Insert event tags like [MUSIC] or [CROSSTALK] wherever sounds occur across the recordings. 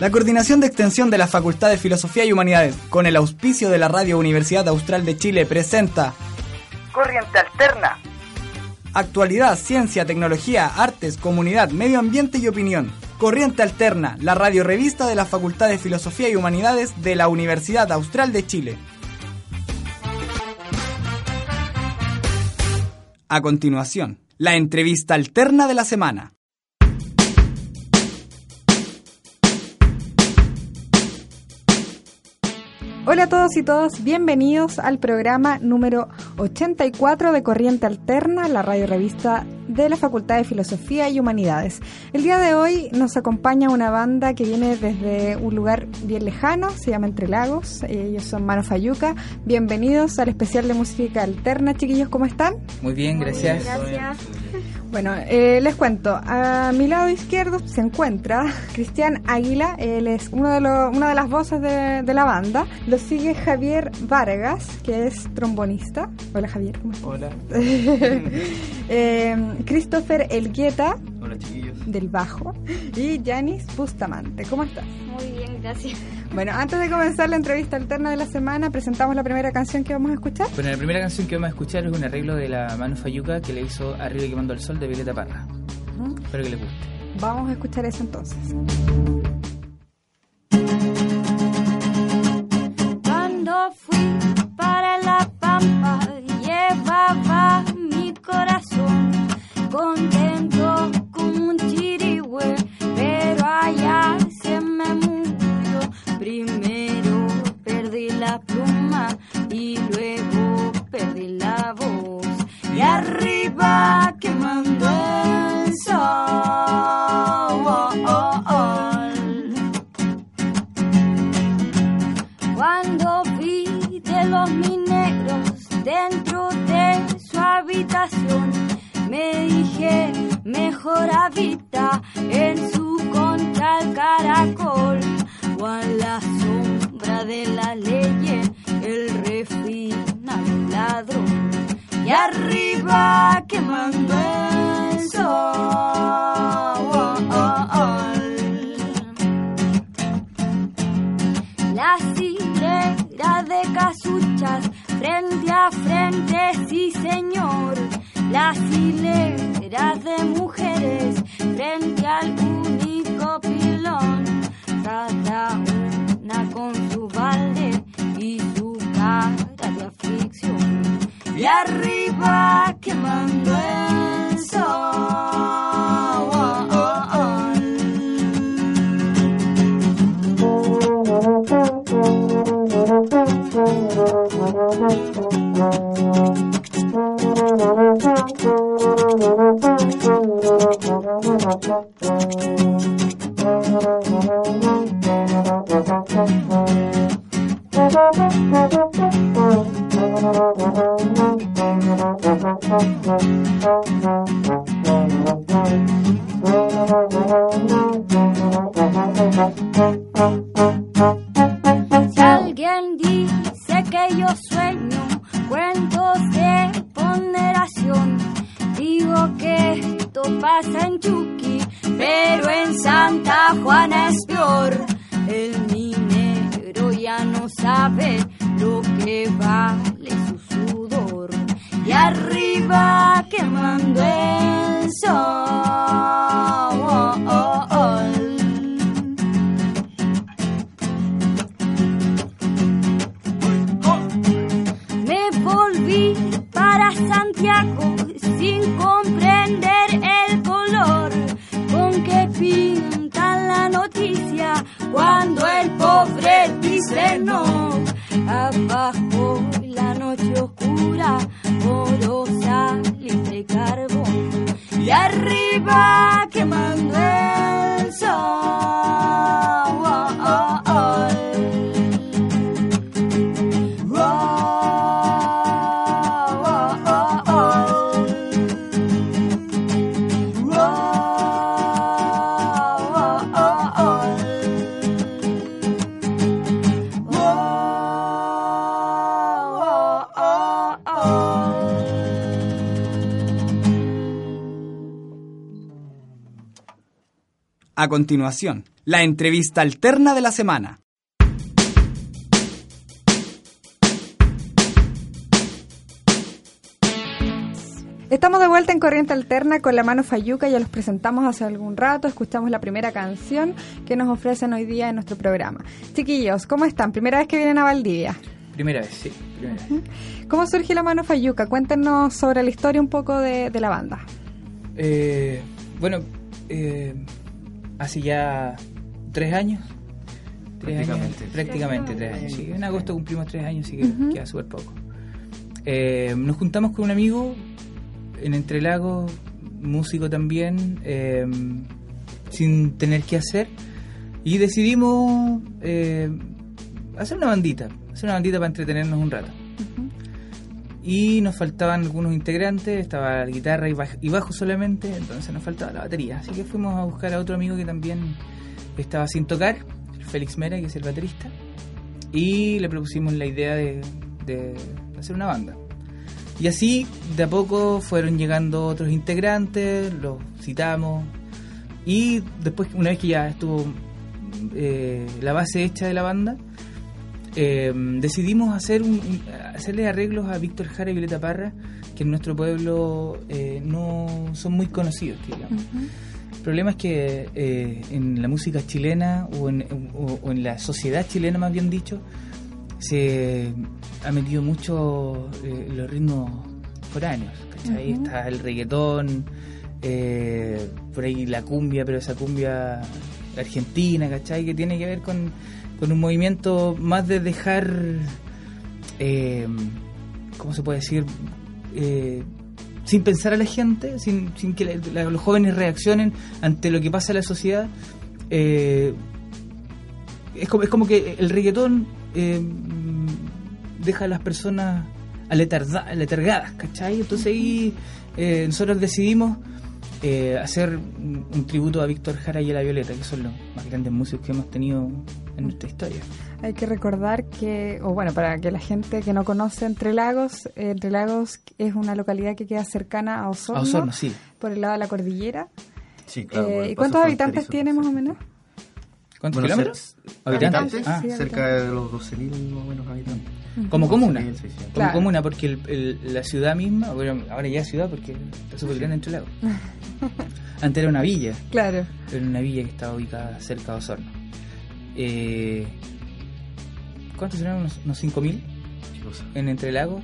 La Coordinación de Extensión de la Facultad de Filosofía y Humanidades, con el auspicio de la Radio Universidad Austral de Chile, presenta Corriente Alterna. Actualidad, ciencia, tecnología, artes, comunidad, medio ambiente y opinión. Corriente Alterna, la radio revista de la Facultad de Filosofía y Humanidades de la Universidad Austral de Chile. A continuación, la entrevista alterna de la semana. Hola a todos y todas, bienvenidos al programa número 84 de Corriente Alterna, la radio revista de la Facultad de Filosofía y Humanidades. El día de hoy nos acompaña una banda que viene desde un lugar bien lejano, se llama Entre Lagos, ellos son Mano Fayuca. Bienvenidos al especial de música alterna, chiquillos, ¿cómo están? Muy bien, gracias. gracias. Bueno, eh, les cuento, a mi lado izquierdo se encuentra [LAUGHS] Cristian Águila, él es uno de los, una de las voces de, de, la banda. Lo sigue Javier Vargas, que es trombonista. Hola Javier, ¿cómo estás? Hola. [LAUGHS] eh, Christopher Elgueta. Hola chiquillos. Del bajo. Y Janis Bustamante, ¿cómo estás? Muy bien, gracias. Bueno, antes de comenzar la entrevista alterna de la semana, presentamos la primera canción que vamos a escuchar. Bueno, la primera canción que vamos a escuchar es un arreglo de la Manu Fayuca que le hizo Arriba y quemando el sol de Violeta Parra. Uh -huh. Espero que les guste. Vamos a escuchar eso entonces. Cuando fui arriba A continuación, la entrevista alterna de la semana. Estamos de vuelta en Corriente Alterna con la mano Fayuca, ya los presentamos hace algún rato, escuchamos la primera canción que nos ofrecen hoy día en nuestro programa. Chiquillos, ¿cómo están? ¿Primera vez que vienen a Valdivia? Primera vez, sí. Primera vez. ¿Cómo surge la mano Fayuca? Cuéntenos sobre la historia un poco de, de la banda. Eh, bueno, eh, hace ya tres años. Tres Prácticamente. años, prácticamente tres años. Sí, en agosto cumplimos tres años, así que queda súper poco. Eh, nos juntamos con un amigo en Entrelagos, músico también, eh, sin tener que hacer, y decidimos eh, hacer una bandita, hacer una bandita para entretenernos un rato. Y nos faltaban algunos integrantes, estaba la guitarra y baj- y bajo solamente, entonces nos faltaba la batería. Así que fuimos a buscar a otro amigo que también estaba sin tocar, Félix Mera, que es el baterista, y le propusimos la idea de, de hacer una banda. Y así, de a poco, fueron llegando otros integrantes, los citamos, y después, una vez que ya estuvo eh, la base hecha de la banda, eh, decidimos hacer un, hacerle arreglos a Víctor Jara y Violeta Parra, que en nuestro pueblo eh, no son muy conocidos, digamos. El problema es que eh, en la música chilena o en, o- o en la sociedad chilena, más bien dicho, se ha metido mucho eh, los ritmos foráneos. ¿cachai? Está el reggaetón, eh, por ahí la cumbia, pero esa cumbia argentina, ¿cachai? Que tiene que ver con, con un movimiento más de dejar, eh, ¿cómo se puede decir? Eh, sin pensar a la gente, sin, sin que los jóvenes reaccionen ante lo que pasa en la sociedad. eh, es, como, es como que el reggaetón eh, deja a las personas aletargadas, ¿cachai? Entonces ahí eh, nosotros decidimos eh, hacer un, tributo a Víctor Jara y a La Violeta, que son los más grandes músicos que hemos tenido en nuestra historia. Hay que recordar que, o bueno, para que la gente que no conoce Entre Lagos, eh, Entre Lagos es una localidad que queda cercana a Osorno, A Osorno, sí. por el lado de la cordillera. Sí, claro. Eh, ¿Y cuántos habitantes tiene más o menos? ¿Cuántos Bueno, kilómetros? cer- ¿Habitantes? habitantes, Ah, Sí, cerca de los 12.000 más o menos habitantes. como comuna. 12.000, 600. Como Claro. comuna, porque el- el- la ciudad misma, bueno, ahora ya es ciudad porque está súper grande entre lagos. Antes era una villa, Claro. era una villa que estaba ubicada cerca de Osorno. Eh, ¿Cuántos eran? ¿Unos, unos 5.000 Qué cosa. en Entre Lagos?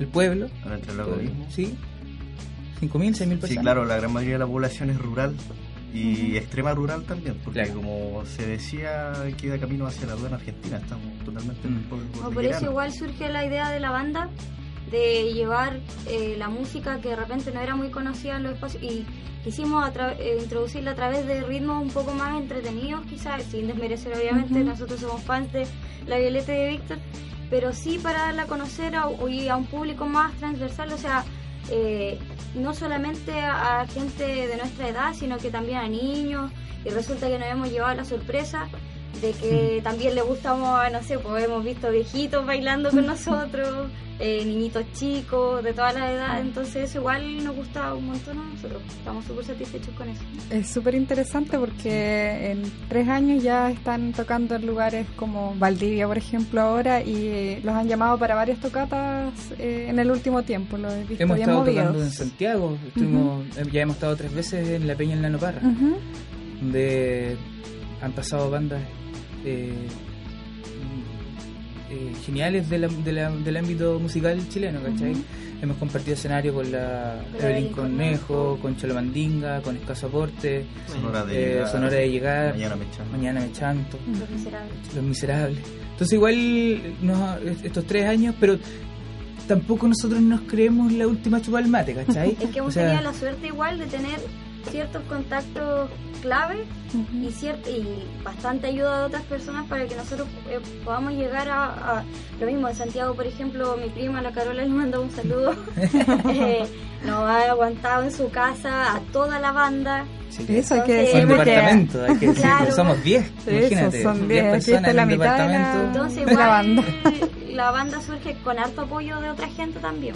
¿El pueblo? Ahora entre lago mismo. ¿Sí? ¿5.000, 6.000 personas? Sí, claro, la gran mayoría de la población es rural y extrema rural también, porque Claro. como se decía, queda camino hacia la aduana argentina, estamos totalmente en el Mm. pueblo No, por eso igual surge la idea de la banda de llevar eh, la música que de repente no era muy conocida en los espacios y quisimos a eh, introducirla a través de ritmos un poco más entretenidos quizás, sin desmerecer obviamente, Ujú. nosotros somos fans de La Violeta y de Víctor, pero sí para darla a conocer a, y a un público más transversal, o sea, eh, no solamente a, gente de nuestra edad, sino que también a niños, y resulta que nos hemos llevado la sorpresa de que también le gustamos, no sé, pues hemos visto viejitos bailando con nosotros, eh, niñitos chicos, de todas las edades, entonces eso igual nos gusta un montón a nosotros, estamos súper satisfechos con eso. Es súper interesante porque en tres años ya están tocando en lugares como Valdivia, por ejemplo, ahora y eh, los han llamado para varias tocatas eh, en el último tiempo. Los he visto Hemos bien estado movidos. tocando en Santiago, estuvimos, eh, ya hemos estado tres veces en la Peña en la Noparra, Ujú. donde han pasado bandas geniales de la- de la- del ámbito musical chileno, ¿cachai? Hemos compartido escenario con la Evelyn Cornejo, con Cholo Mandinga, con Escaso Aporte, Sonora de, eh, llegar, Sonora de Llegar, Mañana me. Mañana me chanto. Los miserables. Los Miserables. Entonces igual nos- estos tres años, pero tampoco nosotros nos creemos la última chupa del mate, ¿cachai? Es que hemos O sea, tenido la suerte igual de tener ciertos contactos clave y, cier- y bastante ayuda de otras personas para que nosotros eh, podamos llegar a, a- lo mismo de Santiago por ejemplo mi prima la Carola le manda un saludo [LAUGHS] Eh, nos ha aguantado en su casa a toda la banda sí, Eso hay que decir un departamento, hay que decir, Claro. somos 10, imagínate. Eso, son 10 10, aquí personas en la un mitad de la- departamento. entonces De la igual banda. la banda surge con harto apoyo de otra gente también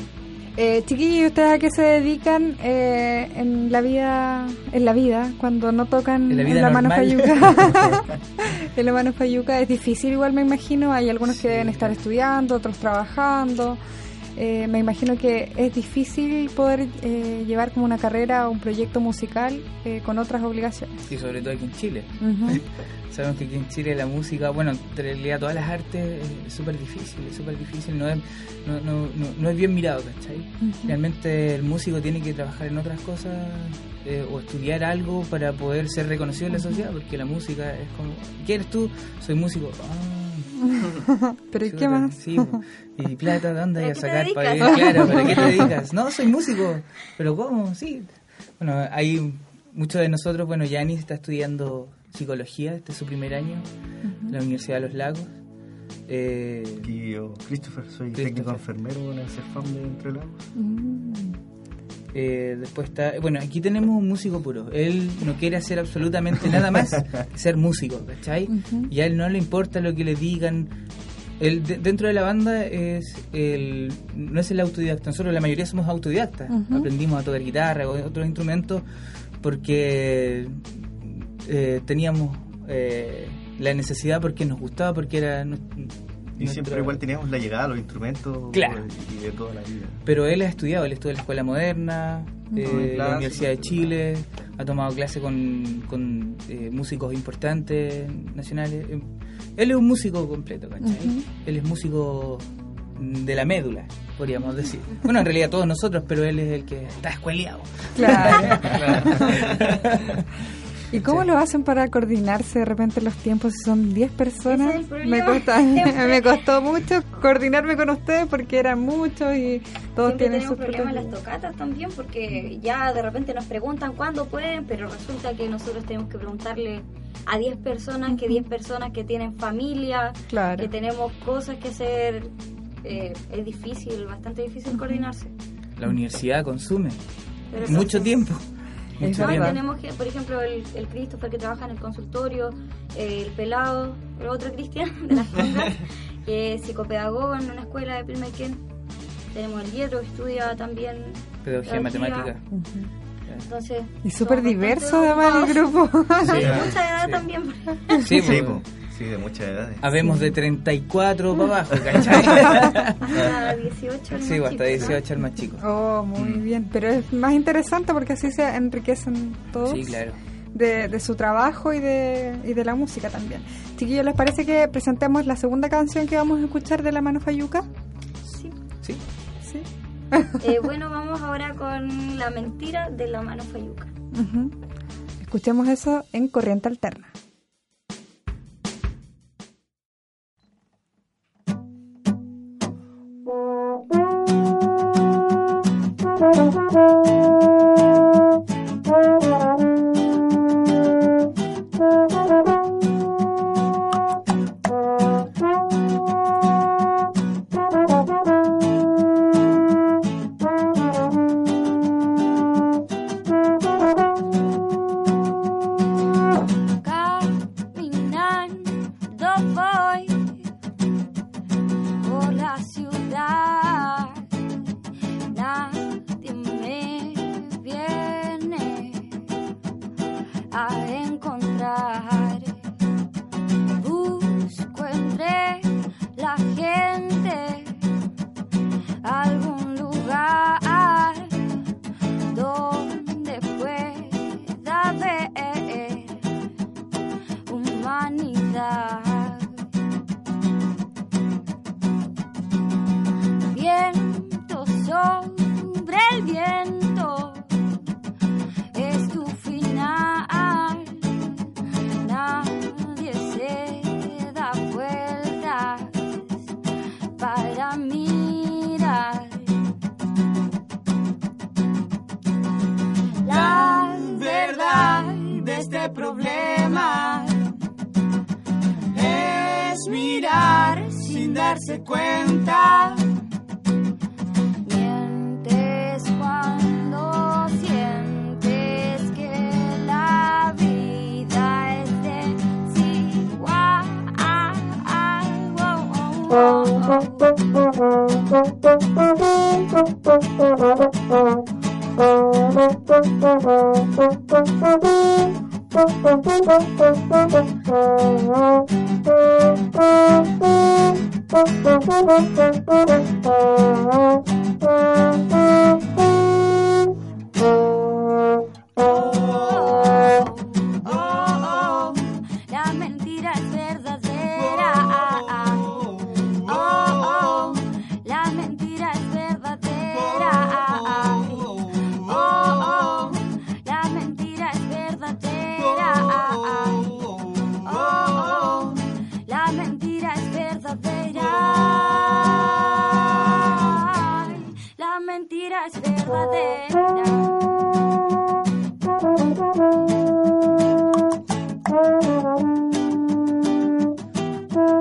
Eh, chiquillos, ¿ustedes a qué se dedican eh, en la vida, en la vida, cuando no tocan En la vida la mano fayuca? [LAUGHS] en la mano fayuca es difícil, igual me imagino. Hay algunos que deben estar estudiando, otros trabajando. Eh, me imagino que es difícil poder eh, llevar como una carrera o un proyecto musical eh, con otras obligaciones. Y sobre todo aquí en Chile. Ujú. [LAUGHS] Sabemos que aquí en Chile la música, bueno, en realidad todas las artes es súper difícil, es súper difícil, no es, no, no, no, no es bien mirado, ¿cachai? Realmente el músico tiene que trabajar en otras cosas eh, o estudiar algo para poder ser reconocido en la sociedad, porque la música es como, ¿quién eres tú? Soy músico. Ah, [LAUGHS] Pero ¿y qué más? Sí, y plata, ¿dónde hay a ¿Para qué te sacar? ¿Para dedicas? Claro, ¿para qué te [LAUGHS] dedicas? No, soy músico. ¿Pero cómo? Sí. Bueno, hay muchos de nosotros, bueno, Yanis está estudiando psicología, este es su primer año, en la Universidad de los Lagos. Eh, Aquí yo, Christopher, soy Christopher. técnico enfermero en el CEFAM de Entre Lagos. Mm. Eh, después está, bueno, aquí tenemos un músico puro. Él no quiere hacer absolutamente nada más [LAUGHS] que ser músico, ¿cachai? Y a él no le importa lo que le digan. Él, de- dentro de la banda es el, no es el autodidacta. Nosotros la mayoría somos autodidactas. Aprendimos a tocar guitarra o otros instrumentos porque eh, teníamos eh, la necesidad porque nos gustaba, porque era... Y siempre igual teníamos la llegada a los instrumentos Claro. y de toda la vida. Pero él ha estudiado, él estudió en la Escuela Moderna, eh, la. Universidad de Chile, ha tomado clase con, con eh, músicos importantes nacionales. Eh, Él es un músico completo, ¿cachai? Él es músico de la médula, podríamos decir. Bueno, en realidad todos nosotros, pero él es el que está escueleado. Claro. [LAUGHS] ¿Y cómo lo hacen para coordinarse de repente los tiempos si son 10 personas? Es [LAUGHS] me, Siempre. me costó mucho coordinarme con ustedes porque eran muchos y todos Siempre tienen tenemos sus problemas en las tocatas también porque ya de repente nos preguntan cuándo pueden, pero resulta que nosotros tenemos que preguntarle a 10 personas, que 10 personas que tienen familia, Claro. que tenemos cosas que hacer. eh, es difícil, bastante difícil coordinarse. La universidad consume Pero mucho pasa. tiempo. Es Mucho No, y verdad. tiempo. tenemos que, por ejemplo, el, el Christopher que trabaja en el consultorio, el pelado, el otro Cristian de las [LAUGHS] congas, que es psicopedagogo en una escuela de Pilmaiquén. Tenemos el Dietro que estudia también Pedagogía matemática. Ujú. Entonces, Y súper diverso además el grupo. Sí, Sí. [LAUGHS] mucha edad Sí. también. Sí, Sí, pues, po. Sí, de muchas edades. habemos de 34 para abajo, [LAUGHS] ¿cachai? Hasta 18 el sí, más hasta chico, ¿no? 18 el más chico. Oh, muy Mm. bien. Pero es más interesante porque así se enriquecen todos Sí, claro. de, de su trabajo y de, y de la música también. Chiquillos, ¿les parece que presentemos la segunda canción que vamos a escuchar de La Mano Fayuca? Sí. Sí. Sí. Eh, [LAUGHS] bueno, vamos ahora con la mentira de la mano Fayuca. Ujú. Escuchemos eso en Corriente Alterna. Darse cuenta.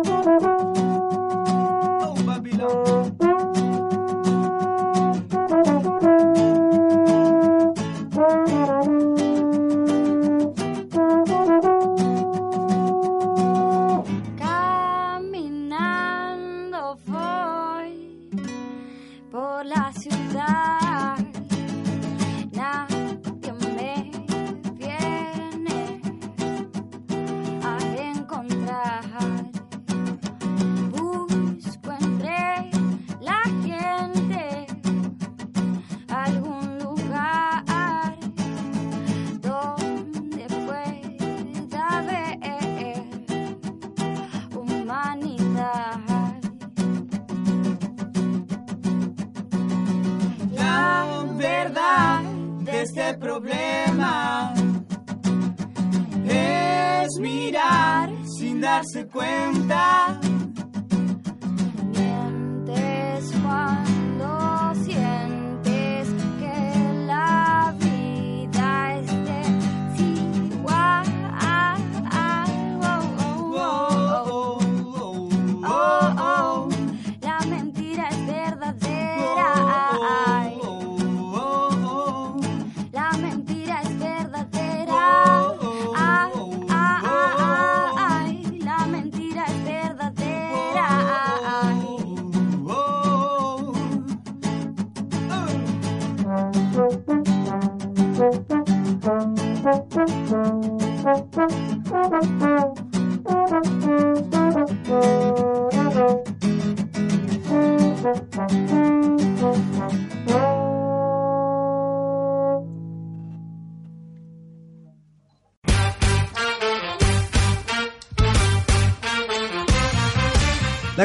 Oh, Babylon.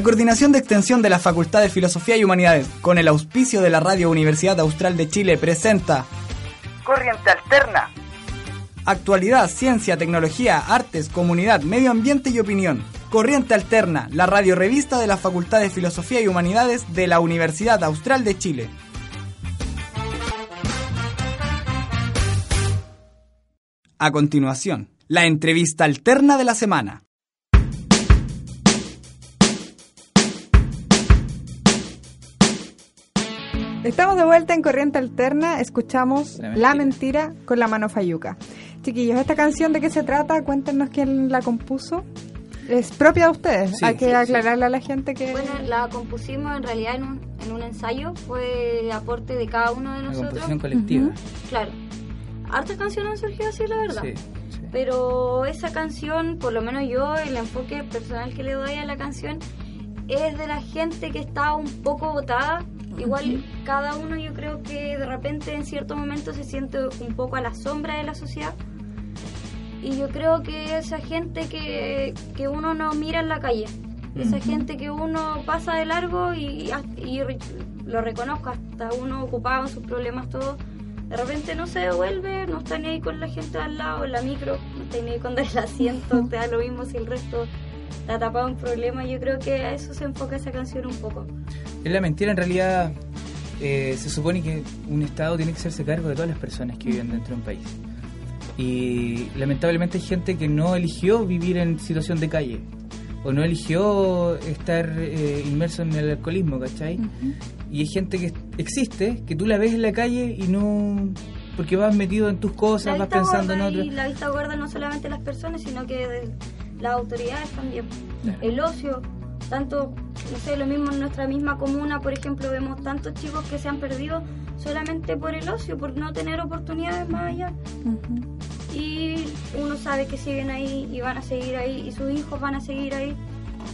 La Coordinación de Extensión de la Facultad de Filosofía y Humanidades, con el auspicio de la Radio Universidad Austral de Chile, presenta Corriente Alterna. Actualidad, Ciencia, Tecnología, Artes, Comunidad, Medio Ambiente y Opinión. Corriente Alterna, la radio revista de la Facultad de Filosofía y Humanidades de la Universidad Austral de Chile. A continuación, la entrevista alterna de la semana. Estamos de vuelta en Corriente Alterna, escuchamos La La Mentira. Con la mano Fayuca. Chiquillos, ¿esta canción de qué se trata? Cuéntenos quién la compuso. ¿Es propia de ustedes? Sí. Hay que Sí, sí. aclararle a la gente que... Bueno, la compusimos en realidad en un, en un ensayo, fue aporte de cada uno de Una nosotros. composición colectiva. Claro. Hartas canciones han surgido así, la verdad. Sí, sí. Pero esa canción, por lo menos yo, el enfoque personal que le doy a la canción es de la gente que está un poco botada. Igual cada uno yo creo que de repente en cierto momento se siente un poco a la sombra de la sociedad. Y yo creo que esa gente que, que uno no mira en la calle, esa gente que uno pasa de largo y, y lo reconozco, hasta uno ocupado en sus problemas, todo, de repente no se devuelve, no está ni ahí con la gente al lado, en la micro, no está ni ahí con el asiento, [LAUGHS] te da lo mismo si el resto está tapado en problemas. Yo creo que a eso se enfoca esa canción un poco. Es la mentira, en realidad eh, se supone que un Estado tiene que hacerse cargo de todas las personas que viven dentro de un país. Y lamentablemente hay gente que no eligió vivir en situación de calle o no eligió estar eh, inmerso en el alcoholismo, ¿cachai? Y hay gente que existe, que tú la ves en la calle y no... porque vas metido en tus cosas, vas pensando en otras. y la vista gorda no solamente las personas, sino que de las autoridades también. Claro. El ocio, tanto, no sé, lo mismo en nuestra misma comuna, por ejemplo, vemos tantos chicos que se han perdido solamente por el ocio, por no tener oportunidades más allá. Y uno sabe que siguen ahí y van a seguir ahí y sus hijos van a seguir ahí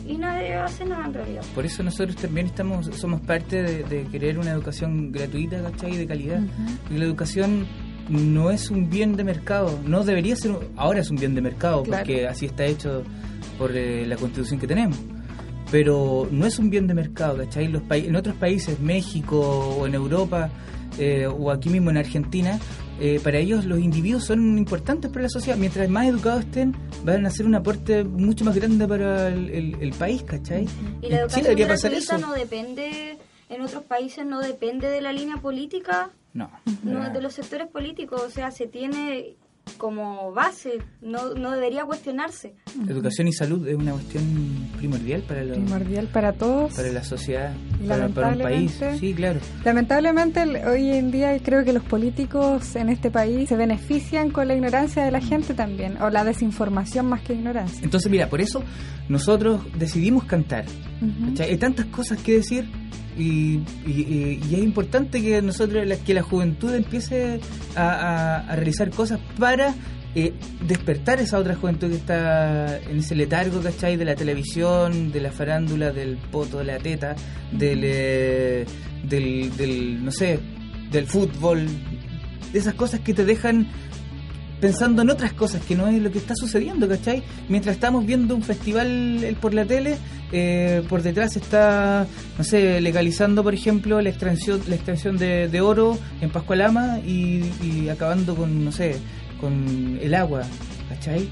y nadie hace nada en realidad. Por eso nosotros también estamos somos parte de, de querer una educación gratuita, ¿cachai? Y de calidad. Y la educación no es un bien de mercado, no debería ser, un- ahora es un bien de mercado, Claro. porque así está hecho por eh, la constitución que tenemos. Pero no es un bien de mercado, ¿cachai? Los en otros países, México o en Europa eh, o aquí mismo en Argentina, eh, para ellos los individuos son importantes para la sociedad. Mientras más educados estén, van a hacer un aporte mucho más grande para el, el- el país, ¿cachai? Y la educación Chile debería pasar eso. no depende, en otros países no depende de la línea política, No. no de los sectores políticos, o sea, se tiene como base, no, no debería cuestionarse. Educación y salud es una cuestión primordial para, la- Primordial para todos. para la sociedad, para, para un país. lamentablemente- Sí, claro. Lamentablemente hoy en día creo que los políticos en este país se benefician con la ignorancia de la gente también, o la desinformación más que ignorancia. Entonces, mira, por eso nosotros decidimos cantar. Ujú. ¿cachai? Hay tantas cosas que decir y, y- y es importante que nosotros, que la juventud empiece a, a- a realizar cosas para eh, despertar esa otra juventud que está en ese letargo, ¿cachai? De la televisión, de la farándula, del poto, de la teta, del, eh, del, del, no sé, del fútbol, de esas cosas que te dejan pensando en otras cosas que no es lo que está sucediendo, ¿cachai? Mientras estamos viendo un festival eh, por la tele, eh, por detrás está, no sé, legalizando, por ejemplo, la extracción, la extracción de, de oro en Pascualama y, y acabando con, no sé, con el agua, ¿cachai?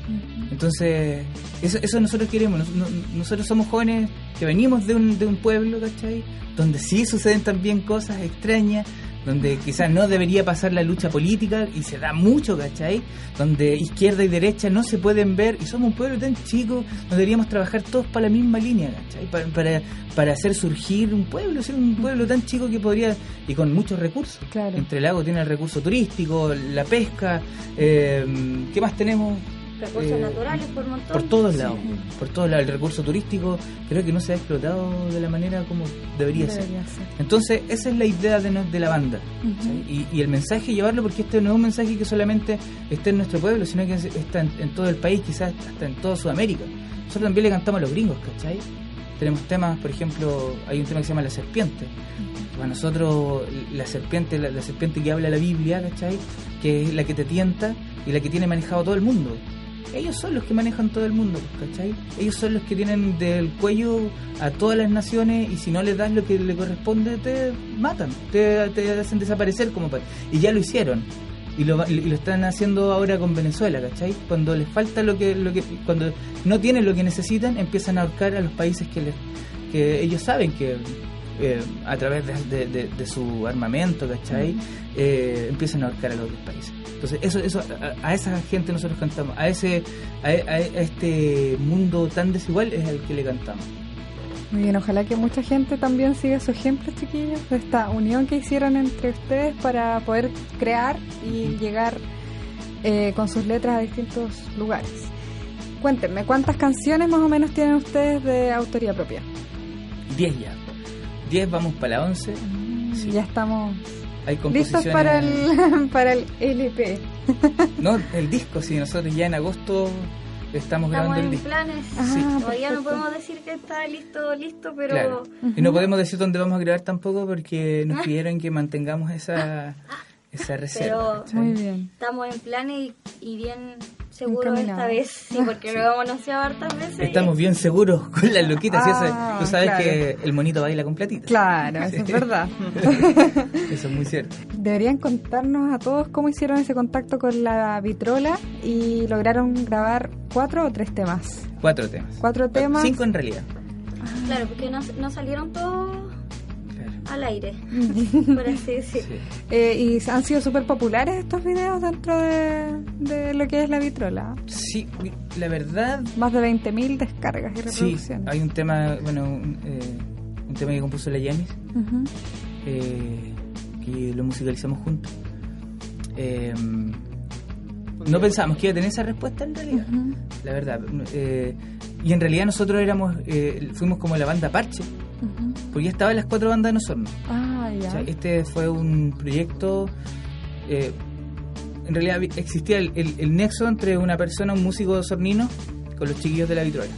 Entonces, eso, eso nosotros queremos. Nos- no- nosotros somos jóvenes que venimos de un, de un pueblo, ¿cachai? Donde sí suceden también cosas extrañas, donde quizás no debería pasar la lucha política y se da mucho, ¿cachai? Donde izquierda y derecha no se pueden ver y somos un pueblo tan chico, donde deberíamos trabajar todos para la misma línea, ¿cachai? Para, para, para hacer surgir un pueblo, ser un pueblo tan chico que podría, y con muchos recursos. Claro. Entre Lago tiene el recurso turístico, la pesca, eh, ¿qué más tenemos? Recursos Eh, naturales por montón. Por todos lados, por todos lados. El recurso turístico creo que no se ha explotado de la manera como debería, ser. Debería ser. Entonces, esa es la idea de, de la banda. y, y el mensaje, llevarlo, porque este no es un mensaje que solamente esté en nuestro pueblo, sino que es- está en, en todo el país, quizás hasta en toda Sudamérica. Nosotros también le cantamos a los gringos, ¿cachai? Tenemos temas, por ejemplo, hay un tema que se llama La Serpiente. Para nosotros, la serpiente, la, la serpiente que habla la Biblia, ¿cachai? Que es la que te tienta y la que tiene manejado todo el mundo. Ellos son los que manejan todo el mundo, ¿cachai? Ellos son los que tienen del cuello a todas las naciones y si no les das lo que le corresponde, te matan, te, hacen desaparecer como país. Y ya lo hicieron. Y lo, y lo están haciendo ahora con Venezuela, ¿cachai? Cuando les falta lo que, lo que cuando no tienen lo que necesitan, empiezan a ahorcar a los países que, les, que ellos saben que eh, a través de, de- de- de su armamento, ¿cachai? Eh, empiezan a ahorcar a los otros países. Entonces, eso, eso a, a esa gente nosotros cantamos, a ese a, este mundo tan desigual es el que le cantamos. Muy bien, ojalá que mucha gente también siga su ejemplo, chiquillos, de esta unión que hicieron entre ustedes para poder crear y llegar eh, con sus letras a distintos lugares. Cuéntenme, ¿cuántas canciones más o menos tienen ustedes de autoría propia? 10 ya. 10 vamos para la 11. Sí. Ya estamos Hay listos para el, [LAUGHS] para el LP. [LAUGHS] No, el disco, sí. Nosotros ya en agosto estamos, Estamos grabando el en disco. planes. Ah, Todavía no podemos decir que está listo, listo, pero Claro. Y no podemos decir dónde vamos a grabar tampoco porque nos pidieron que mantengamos esa, [LAUGHS] esa reserva. Pero-. Muy bien. estamos en planes y, y bien seguros esta vez. Sí, [LAUGHS] porque lo hemos anunciado hartas veces. y- Estamos bien seguros con las loquitas. y eso- Ah, tú sabes claro. que el monito baila con platita. Claro, eso es verdad. [LAUGHS] Eso es muy cierto. Deberían contarnos a todos cómo hicieron ese contacto con la vitrola y lograron grabar cuatro o tres temas. Cuatro temas. Cuatro temas. Cinco en realidad. Claro, porque no, no salieron todos. Al aire, por así decirlo. Sí. Eh, y han sido súper populares estos videos dentro de, de lo que es la vitrola. Sí, la verdad, Más de 20.000 descargas y sí. reproducciones. Hay un tema, bueno, un, eh, un tema que compuso la Yanis, eh, que lo musicalizamos juntos. Eh, no pensamos que iba a tener esa respuesta en realidad, la verdad. Eh, y en realidad nosotros éramos, eh, fuimos como la banda Parche, Porque ya estaban las cuatro bandas de nosotros. Ah, ya. O sea, este fue un proyecto. eh, en realidad existía el, el- el nexo entre una persona, un músico sornino, con los chiquillos de la vitrola.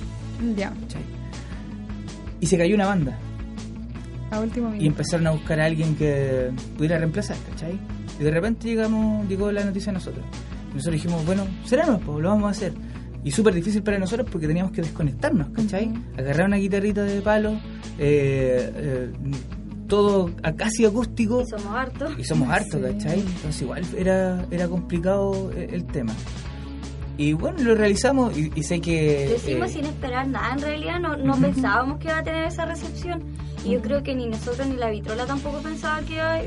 Ya, ¿cachai? Y se cayó una banda. a último Y minuto. empezaron a buscar a alguien que pudiera reemplazar, ¿cachai? Y de repente llegamos, llegó la noticia a nosotros. Y nosotros dijimos, bueno, será pues lo vamos a hacer. Y súper difícil para nosotros porque teníamos que desconectarnos, ¿cachai? Agarrar una guitarrita de palo, eh, eh, todo a- casi acústico. Y somos hartos. Y somos hartos, Sí. ¿cachai? Entonces igual era, era complicado el, el tema. Y bueno, lo realizamos y, y sé que... Lo hicimos eh, sin esperar nada, en realidad no, no pensábamos que iba a tener esa recepción. Y yo creo que ni nosotros ni la vitrola tampoco pensaba que iba a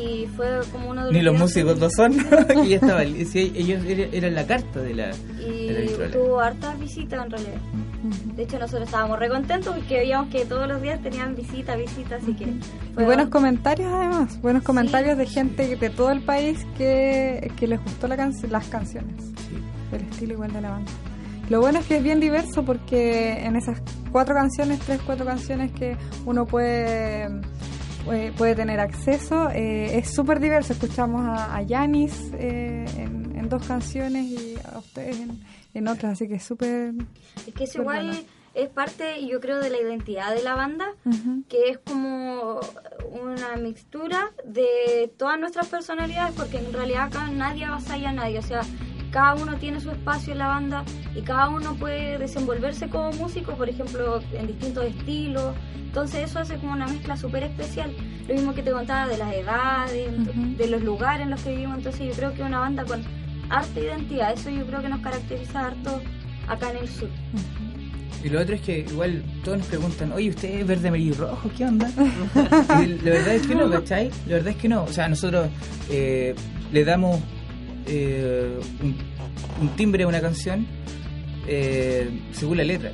Y fue como uno de los ni los músicos lo [LAUGHS] son, [LAUGHS] que ya estaba, sí, ellos era- eran la carta de la, Y de la vitrola. tuvo hartas visitas en realidad. De hecho, nosotros estábamos re contentos porque veíamos que todos los días tenían visita, visita, así que... Y buenos comentarios además, buenos comentarios de gente de todo el país que, que les gustó la can- las canciones, Sí. el estilo igual de la banda. Lo bueno es que es bien diverso porque en esas cuatro canciones, tres, cuatro canciones que uno puede puede, puede tener acceso, eh, es súper diverso. Escuchamos a, a Yanis eh, en, en dos canciones y a ustedes en, en otras, así que es súper... Es que eso Súper igual bueno. es parte, yo creo, de la identidad de la banda, que es como una mixtura de todas nuestras personalidades, porque en realidad acá nadie avasalla a nadie, o sea, cada uno tiene su espacio en la banda y cada uno puede desenvolverse como músico, por ejemplo, en distintos estilos. Entonces eso hace como una mezcla súper especial. Lo mismo que te contaba de las edades, de los lugares en los que vivimos. Entonces yo creo que una banda con harta identidad, eso yo creo que nos caracteriza harto acá en el sur. Y lo otro es que igual todos nos preguntan, oye, ¿usted es verde, amarillo y rojo? ¿Qué onda? [LAUGHS] y la verdad es que no, ¿cachai? La verdad es que no. O sea, nosotros eh, le damos eh, un, un timbre a una canción eh, según la letra.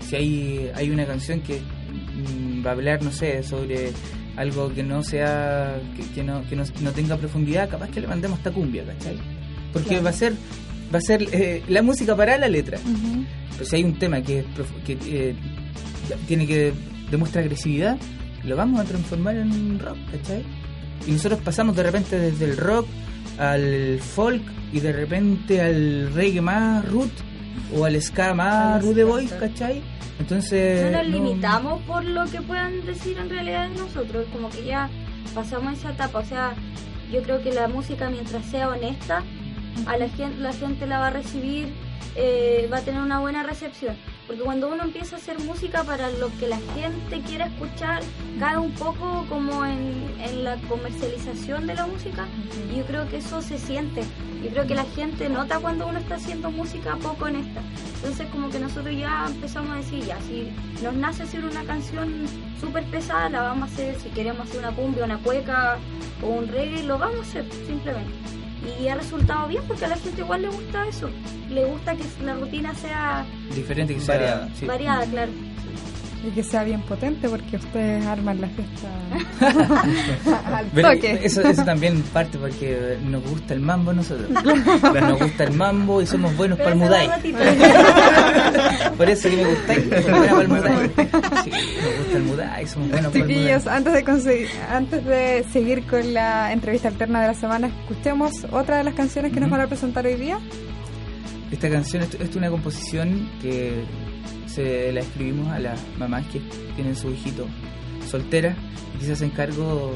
Si hay, hay una canción que mm, va a hablar, no sé, sobre algo que no sea, que, que no, que no, no tenga profundidad, capaz que le mandemos esta cumbia, ¿cachai? Porque Claro. va a ser va a ser eh, la música para la letra. Pero si hay un tema que, que tiene que demuestra agresividad, lo vamos a transformar en rock, ¿cachai? Y nosotros pasamos de repente desde el rock al folk y de repente al reggae más root o al ska más rude ska, boy, claro. ¿cachai? Entonces... no nos limitamos por lo que puedan decir en realidad de nosotros, como que ya pasamos esa etapa, o sea, yo creo que la música mientras sea honesta, a la gente la gente la va a recibir, eh, va a tener una buena recepción, porque cuando uno empieza a hacer música para lo que la gente quiere escuchar, cae un poco como en, en la comercialización de la música, y yo creo que eso se siente, yo creo que la gente nota cuando uno está haciendo música poco honesta. Entonces como que nosotros ya empezamos a decir, ya, si nos nace hacer una canción súper pesada, la vamos a hacer, si queremos hacer una cumbia, una cueca o un reggae, lo vamos a hacer simplemente. Y ha resultado bien porque a la gente igual le gusta eso, le gusta que la rutina sea Diferente que sea... Variada. sí. variada, claro. Y que sea bien potente porque ustedes arman la fiesta [LAUGHS] al Pero toque. eso, eso también parte porque nos gusta el mambo a nosotros. Nos gusta el mambo y somos buenos para el Pero mudai. [LAUGHS] Por eso que me gustáis, para el mudai. Sí, nos gusta el mudai, somos buenos para el mudai. Chiquillos, antes de, conseguir- antes de seguir con la entrevista alterna de la semana, escuchemos otra de las canciones que nos van a presentar hoy día. Esta canción es una composición que se la escribimos a las mamás que tienen su hijito soltera y que se hacen cargo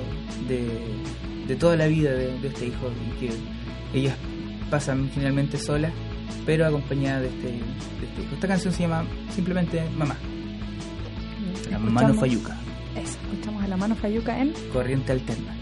de, de toda la vida de, de este hijo y que ellas pasan generalmente solas pero acompañadas de este, de este hijo. Esta canción se llama simplemente Mamá, la Mano Fayuca, Eso, escuchamos a la mano Fayuca en corriente alterna.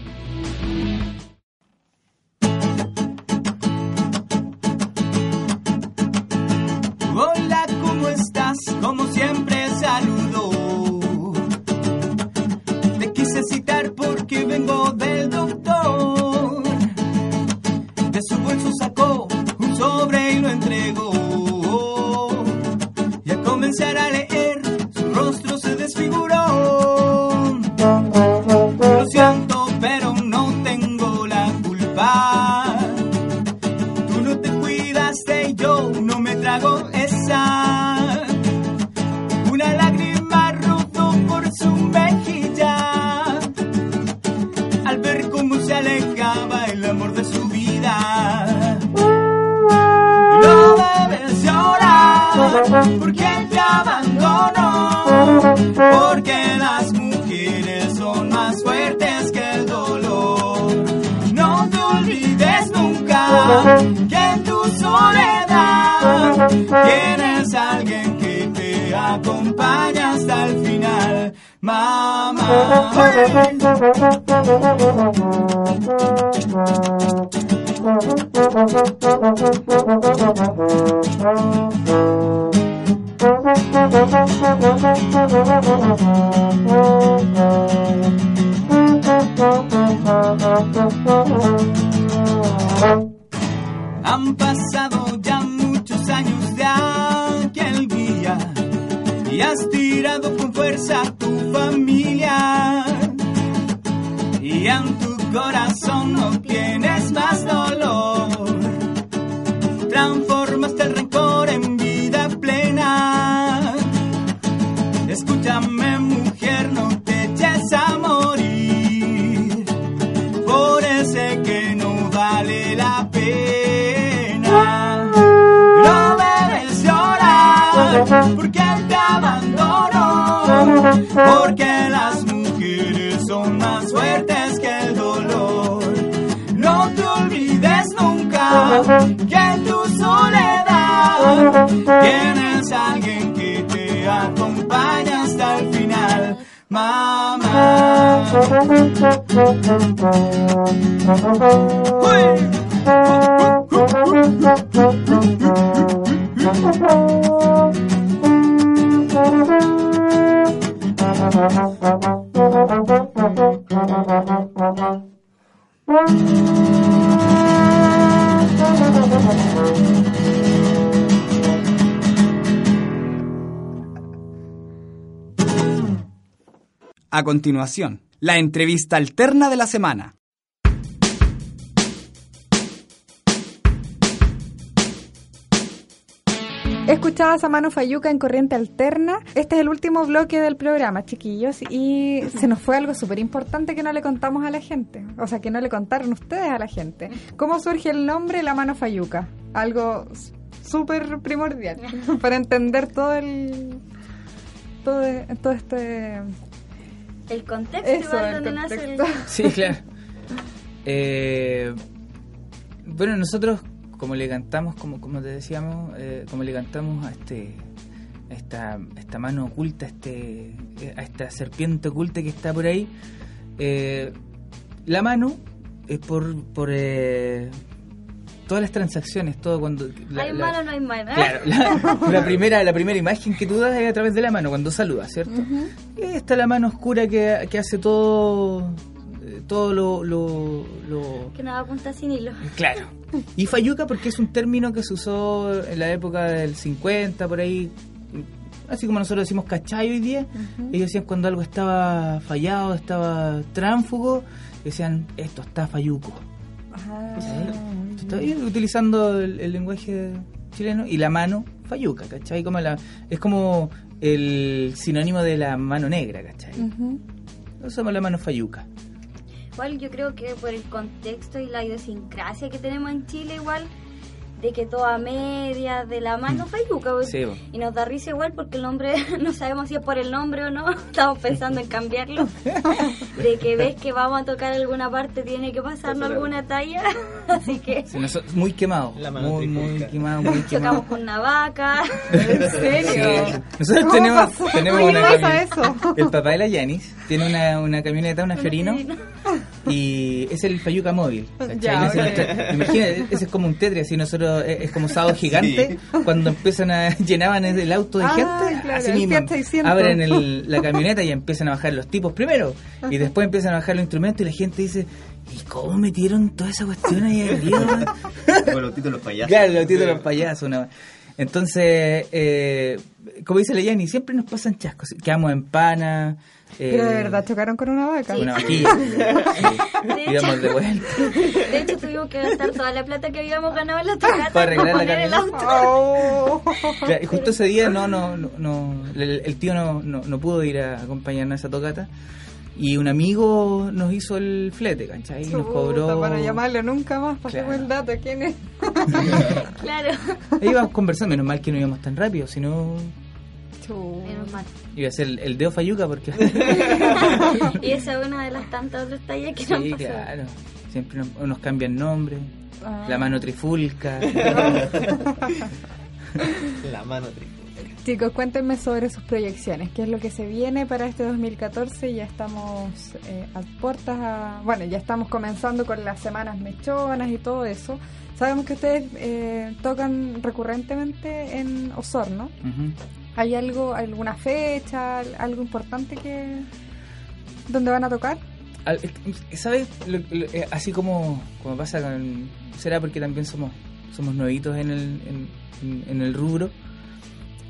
Mamá. Han pasado ya muchos años de aquel día y has a tu familia. Y en tu corazón no tienes más dolor. Porque las mujeres son más fuertes que el dolor. No te olvides nunca que en tu soledad tienes a alguien que te acompaña hasta el final, mamá. A continuación, la entrevista alterna de la semana. Escuchabas a Mano Fayuca en Corriente Alterna. Este es el último bloque del programa, chiquillos, y se nos fue algo súper importante que no le contamos a la gente. O sea, que no le contaron ustedes a la gente. ¿Cómo surge el nombre La Mano Fayuca? Algo súper primordial [LAUGHS] para entender todo el... Todo, todo este... El contexto Eso, igual el donde nace el... Sí, claro. Eh, bueno, nosotros, como le cantamos, como, como te decíamos, eh, como le cantamos a este a esta, a esta mano oculta, a este, a esta serpiente oculta que está por ahí, eh, la mano es por, por eh, todas las transacciones, todo cuando... la- hay la- malo, no hay malo. ¿eh? Claro, la, [LAUGHS] la primera, la primera imagen que tú das es a través de la mano, cuando saludas, ¿cierto? Y está la mano oscura que, que hace todo, todo lo, lo, lo- Que nada apunta sin hilo. Claro. [LAUGHS] Y fayuca porque es un término que se usó en la época del 50, por ahí, así como nosotros decimos cachay hoy día, ellos decían cuando algo estaba fallado, estaba tránfugo, decían, esto está fayuco. Estoy utilizando el, el lenguaje chileno y la mano fayuca, ¿cachai? Como la, es como el sinónimo de la mano negra, ¿cachai? Ujú. Usamos la mano fayuca. Igual yo creo que por el contexto y la idiosincrasia que tenemos en Chile igual, de que toda media de la mano fayuca. pues. Sí. Y nos da risa igual porque el nombre, [LAUGHS] no sabemos si es por el nombre o no, [LAUGHS] estamos pensando en cambiarlo. [LAUGHS] De que ves que vamos a tocar alguna parte, tiene que pasarnos alguna talla. Así que Sí, muy quemado. La mano Muy, muy quemado, muy tocamos quemado. con una vaca. ¿En serio? Sí. Nosotros ¿Cómo tenemos, pasó? tenemos ¿Por qué una eso? El papá de la Yanis tiene una, una camioneta, una Fiorino, y es el Fayuca móvil. ¿cachai? Ya, Ese es ok. nuestra- Imagínate, ese es como un Tetris, así nosotros es, es como sábado gigante, cuando empiezan a [LAUGHS] llenaban el auto de Ah, gente, claro, así mismo, Fiat 600. abren el- [LAUGHS] la camioneta y empiezan a bajar los tipos primero, y después empiezan a bajar los instrumentos y la gente dice, ¿y cómo metieron toda esa cuestión ahí arriba? Con los títulos payasos. Claro, los títulos los payasos. una- Entonces, eh, como dice la Yanni, siempre nos pasan chascos. Quedamos en pana. eh, Pero de verdad chocaron con una vaca. Una vaquilla. [LAUGHS] Hecho- de vuelta. De hecho, tuvimos que gastar toda la plata que habíamos ganado en la tocata Para arreglar la poner el auto. Oh. Claro, y justo ese día no, no, no, no- el, el tío no, no, no pudo ir a acompañarnos a esa tocata. Y un amigo nos hizo el flete, ¿cachai? Y nos cobró... Para llamarlo nunca más, pasemos Claro. el dato. ¿Quién es? [LAUGHS] Claro. Ahí íbamos conversando, menos mal que no íbamos tan rápido, si no Chuta. Menos mal. iba a ser el, el dedo Fayuca porque... [LAUGHS] Y esa es una de las tantas otras tallas que nos sí, han pasado. claro. Siempre nos, nos cambian nombre. Ah. La mano trifulca. [LAUGHS] La mano triste. Chicos, cuéntenme sobre sus proyecciones. ¿Qué es lo que se viene para este 2014? Ya estamos eh, a puertas a... Bueno, ya estamos comenzando con las semanas mechonas y todo eso. Sabemos que ustedes eh, tocan recurrentemente en Osorno. ¿Hay algo, alguna fecha, algo importante que... ¿Dónde van a tocar? ¿Sabes? Eh, así como, como pasa con... Será porque también somos somos nuevitos en el, en el rubro.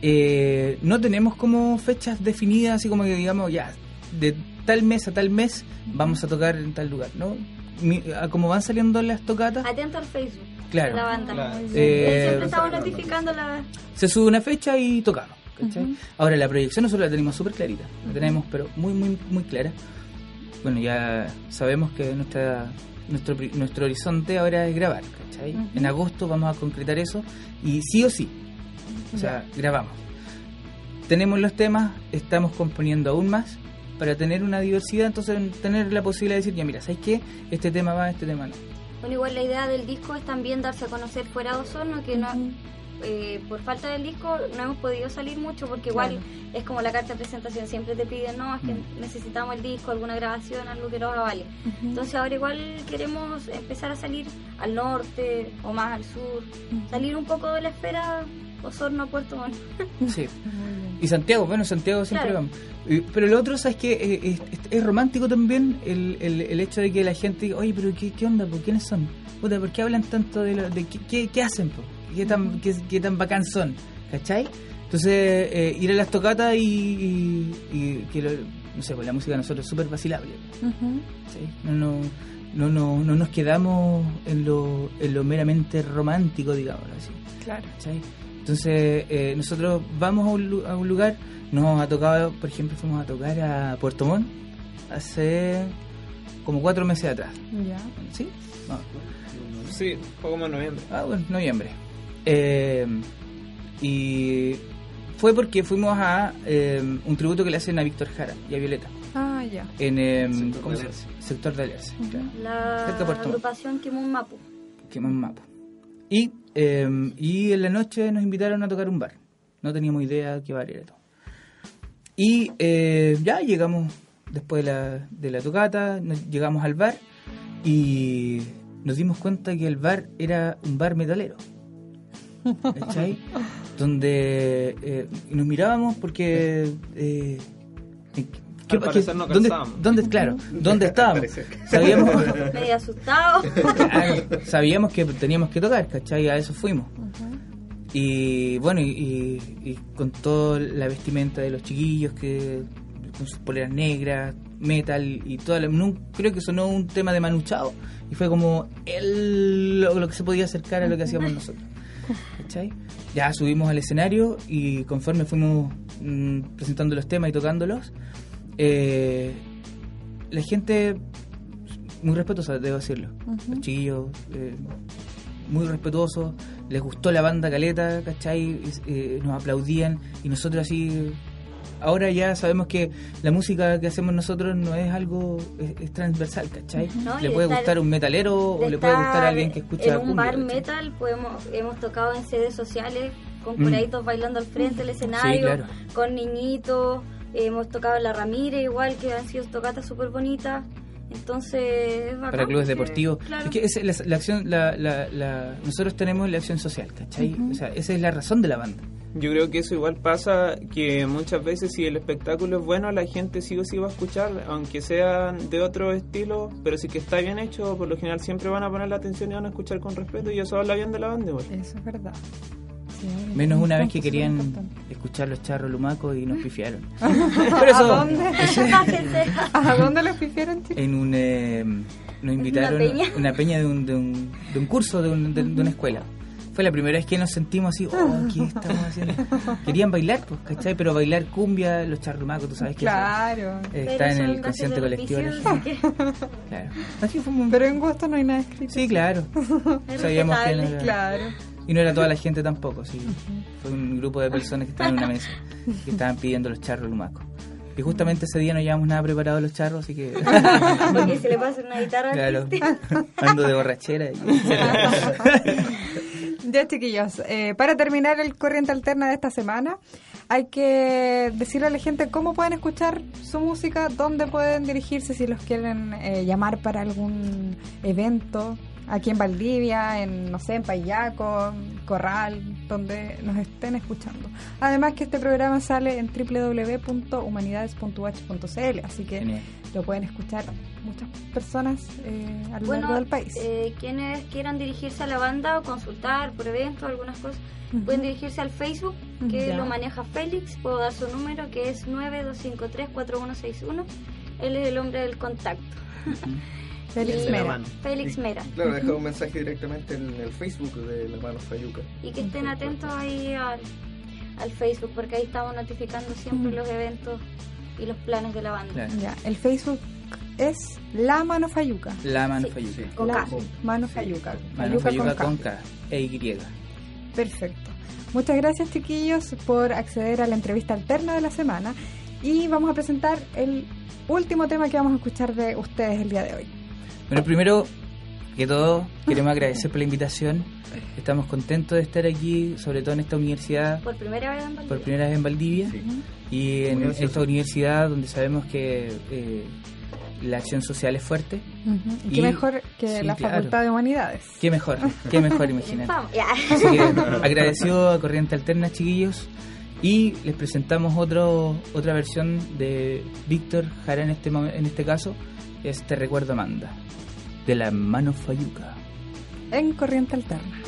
Eh, no tenemos como fechas definidas, así como que digamos, ya, de tal mes a tal mes vamos a tocar en tal lugar, ¿no? Mi- a como van saliendo las tocatas, Atento al Facebook. Claro. de La banda. Claro. Eh, Siempre estamos notificando la... se sube una fecha y tocamos. ¿cachai? Ahora, la proyección nosotros la tenemos súper clarita, la tenemos pero muy, muy, muy clara. Bueno, ya sabemos que nuestra nuestro, pri- nuestro horizonte ahora es grabar, ¿cachai? Ujú. En agosto vamos a concretar eso y sí o sí, o sea, grabamos. Tenemos los temas, estamos componiendo aún más para tener una diversidad, entonces tener la posibilidad de decir, ya mira, ¿sabes qué? Este tema va, este tema no. Bueno, igual la idea del disco es también darse a conocer fuera de Osorno, que no, eh, por falta del disco no hemos podido salir mucho porque igual Claro. es como la carta de presentación, siempre te piden, no, es que necesitamos el disco, alguna grabación, algo que nos avale. Entonces ahora igual queremos empezar a salir al norte o más al sur, salir un poco de la esfera Osorno-Puerto Montt. [LAUGHS] Sí. Y Santiago, bueno, Santiago siempre Claro. vamos. Eh, Pero lo otro, ¿sabes que es, es- es romántico también el, el, el hecho de que la gente diga, oye, pero ¿qué, qué onda? po? ¿Quiénes son? Puta, ¿por qué hablan tanto de, lo, de qué, qué, qué hacen? po? ¿Qué, tan, qué, qué tan bacán son? ¿Cachai? Entonces, eh, ir a las tocatas y, y- y que, lo- no sé, pues la música de nosotros es súper vacilable. Ujú. ¿sí? No, no, no, no, no nos quedamos en lo, en lo meramente romántico, digamos así. Claro. ¿cachai? Entonces, eh, nosotros vamos a un, lu- a un lugar, nos ha tocado, por ejemplo, fuimos a tocar a Puerto Montt hace como cuatro meses atrás. Ya. ¿Sí? No. Sí, poco más noviembre. Ah, bueno, noviembre. Eh, y fue porque fuimos a eh, un tributo que le hacen a Víctor Jara y a Violeta Ah, ya. en eh, Sector ¿cómo de se- Alerce. sector de Alerce. claro. La Cerca de Puerto Montt. agrupación Kimun Mapu. que más mapa. Y, eh, y en la noche nos invitaron a tocar un bar. No teníamos idea qué bar era todo. Y eh, ya llegamos después de la, de la tocata, nos- llegamos al bar y nos dimos cuenta que el bar era un bar metalero. ¿Cachai? [LAUGHS] Donde eh, nos mirábamos porque... ¿qué- Al parecer no ¿dónde, dónde, claro, ¿dónde [LAUGHS] estábamos? Sabíamos, [LAUGHS] Medio asustado. Claro, sabíamos que teníamos que tocar, ¿cachai? A eso fuimos. Y bueno, y, y- y con toda la vestimenta de los chiquillos, que con sus poleras negras, metal y toda la... no- creo que sonó un tema de Manuchao y fue como el, lo, lo que se podía acercar a lo que hacíamos nosotros. ¿Cachai? Ya subimos al escenario y conforme fuimos mm, presentando los temas y tocándolos, eh, la gente muy respetuosa, debo decirlo. Los chiquillos eh, muy respetuosos, les gustó la banda Caleta, ¿cachai? Eh, nos aplaudían y nosotros así... Ahora ya sabemos que la música que hacemos nosotros no es algo, es, es transversal, ¿cachai? No, le de puede gustar un metalero o le puede gustar a alguien que escucha En un cumbia, bar ¿cachai? metal podemos, hemos tocado en sedes sociales con Mm. curaditos bailando al frente del escenario, claro. con niñitos. Hemos tocado en La Ramírez igual, que han sido tocatas súper bonitas. Entonces, es bacán para clubes porque- deportivos. claro. Es que esa la, la acción, la, la, la- nosotros tenemos la acción social, ¿cachai? O sea, esa es la razón de la banda. Yo creo que eso igual pasa que muchas veces si el espectáculo es bueno, la gente sí o sí va a escuchar, aunque sea de otro estilo, pero si que está bien hecho, por lo general siempre van a poner la atención y van a escuchar con respeto y eso habla bien de la banda igual. Eso es verdad. Sí, Menos una vez que querían escuchar los charros lumacos y nos [LAUGHS] pifiaron. [LAUGHS] ¿A Pero eso, dónde? [LAUGHS] ¿A dónde los pifieron, chicos? en un eh, nos invitaron peña? una peña de un, de un, de un curso de, un- de- de una escuela fue la primera vez que nos sentimos así, oh, ¿qué estamos haciendo? Querían bailar, pues, ¿cachai? Pero bailar cumbia, los charrumacos, tú sabes que eso, Claro. eh, está en el consciente colectivo. gente. Claro. Así fue un- Pero en gusto no hay nada escrito. Sí, claro. Sabíamos que no era- Claro. Y no era toda la gente tampoco, sí. Fue un grupo de personas que estaban en una mesa, que estaban pidiendo los charros lumacos. Y justamente ese día no llevamos nada preparado los charros, así que... [LAUGHS] Porque se le pasa una guitarra al claro, [LAUGHS] ando de borrachera. Y. [LAUGHS] Ya, chiquillos, eh, para terminar el corriente alterna de esta semana, hay que decirle a la gente cómo pueden escuchar su música, dónde pueden dirigirse si los quieren eh, llamar para algún evento, aquí en Valdivia, en, no sé, en Payaco, Corral, donde nos estén escuchando. Además que este programa sale en www.humanidades.h.cl, así que Genial. lo pueden escuchar muchas personas eh, a lo largo del país. eh, quienes quieran dirigirse a la banda o consultar por eventos, algunas cosas, pueden dirigirse al Facebook, que Ya. lo maneja Félix. Puedo dar su número, que es 9253-4161. Él es el hombre del contacto. [LAUGHS] Félix y- la Mera. mano. Félix Mera. Claro, deja un mensaje directamente en el Facebook de la mano Fayuca. Y que estén atentos ahí al, al Facebook, porque ahí estamos notificando siempre Ujú. los eventos y los planes de la banda. Claro. Ya, el Facebook es La Mano Fayuca. La mano Sí. Fayuca. Con La K. Mano Fayuca. Mano Fayuca K. con K e Y. Perfecto. Muchas gracias, chiquillos, por acceder a la entrevista alterna de la semana. Y vamos a presentar el último tema que vamos a escuchar de ustedes el día de hoy. Bueno, primero que todo, queremos agradecer por la invitación. Estamos contentos de estar aquí, sobre todo en esta universidad, Por primera vez en Valdivia. por primera vez en Valdivia. Sí. Y en esta universidad donde sabemos que eh, la acción social es fuerte. Y qué Y- mejor que sí, la claro. Facultad de Humanidades. Qué mejor, qué mejor [LAUGHS] imaginar. Vamos, ya. Así que agradecido a Corriente Alterna, chiquillos. Y les presentamos otro, otra versión de Víctor Jara en este, en este caso. Es Te Recuerdo Amanda, de la mano Fayuca. En Corriente Alterna.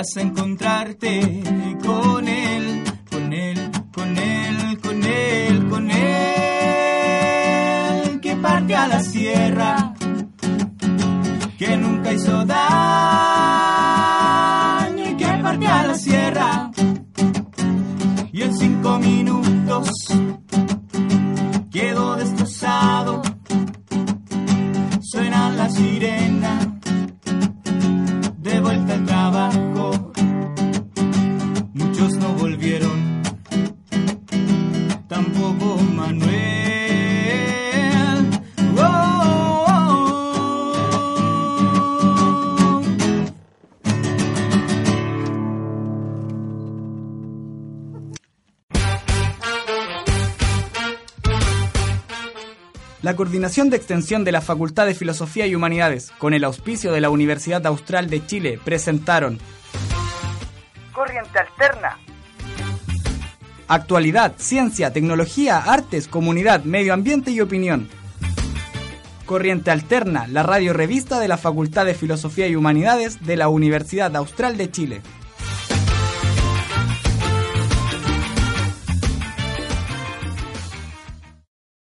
Vas a encontrarte con él, con él, con él, con él, con él, que parte a la sierra, que nunca hizo daño y que parte a la sierra. Y en cinco minutos quedó destrozado. Suena la sirena Coordinación de Extensión de la Facultad de Filosofía y Humanidades, con el auspicio de la Universidad Austral de Chile, presentaron Corriente Alterna. Actualidad, Ciencia, Tecnología, Artes, Comunidad, Medio Ambiente y Opinión. Corriente Alterna, la radio revista de la Facultad de Filosofía y Humanidades de la Universidad Austral de Chile.